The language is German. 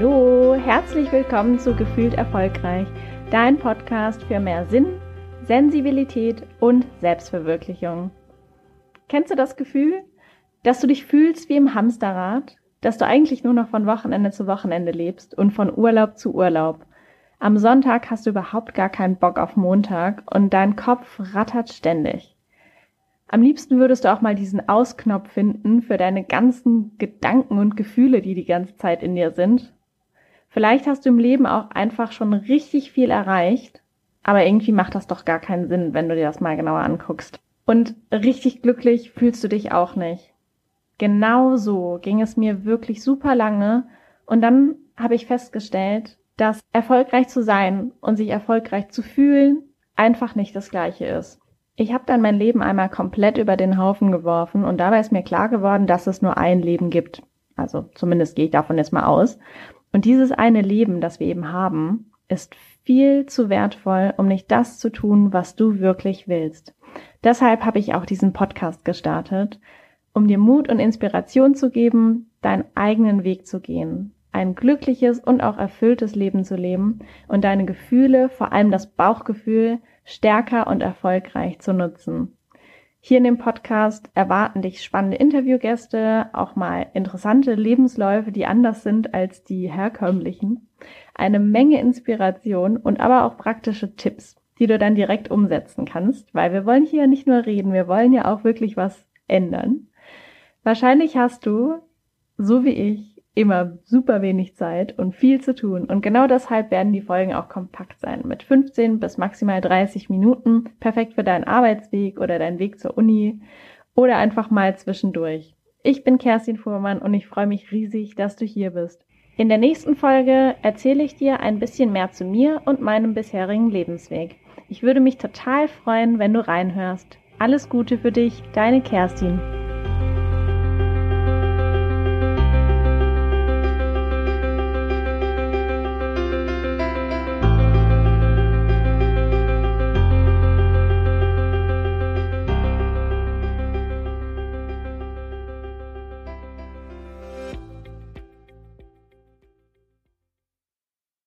Hallo, herzlich willkommen zu Gefühlt Erfolgreich, dein Podcast für mehr Sinn, Sensibilität und Selbstverwirklichung. Kennst du das Gefühl, dass du dich fühlst wie im Hamsterrad, dass du eigentlich nur noch von Wochenende zu Wochenende lebst und von Urlaub zu Urlaub? Am Sonntag hast du überhaupt gar keinen Bock auf Montag und dein Kopf rattert ständig. Am liebsten würdest du auch mal diesen Ausknopf finden für deine ganzen Gedanken und Gefühle, die die ganze Zeit in dir sind. Vielleicht hast du im Leben auch einfach schon richtig viel erreicht, aber irgendwie macht das doch gar keinen Sinn, wenn du dir das mal genauer anguckst. Und richtig glücklich fühlst du dich auch nicht. Genau so ging es mir wirklich super lange und dann habe ich festgestellt, dass erfolgreich zu sein und sich erfolgreich zu fühlen einfach nicht das gleiche ist. Ich habe dann mein Leben einmal komplett über den Haufen geworfen und dabei ist mir klar geworden, dass es nur ein Leben gibt. Also zumindest gehe ich davon jetzt mal aus. Und dieses eine Leben, das wir eben haben, ist viel zu wertvoll, um nicht das zu tun, was du wirklich willst. Deshalb habe ich auch diesen Podcast gestartet, um dir Mut und Inspiration zu geben, deinen eigenen Weg zu gehen, ein glückliches und auch erfülltes Leben zu leben und deine Gefühle, vor allem das Bauchgefühl, stärker und erfolgreich zu nutzen. Hier in dem Podcast erwarten dich spannende Interviewgäste, auch mal interessante Lebensläufe, die anders sind als die herkömmlichen, eine Menge Inspiration und aber auch praktische Tipps, die du dann direkt umsetzen kannst, weil wir wollen hier nicht nur reden, wir wollen ja auch wirklich was ändern. Wahrscheinlich hast du, so wie ich, immer super wenig Zeit und viel zu tun. Und genau deshalb werden die Folgen auch kompakt sein, mit 15 bis maximal 30 Minuten, perfekt für deinen Arbeitsweg oder deinen Weg zur Uni oder einfach mal zwischendurch. Ich bin Kerstin Fuhrmann und ich freue mich riesig, dass du hier bist. In der nächsten Folge erzähle ich dir ein bisschen mehr zu mir und meinem bisherigen Lebensweg. Ich würde mich total freuen, wenn du reinhörst. Alles Gute für dich, deine Kerstin.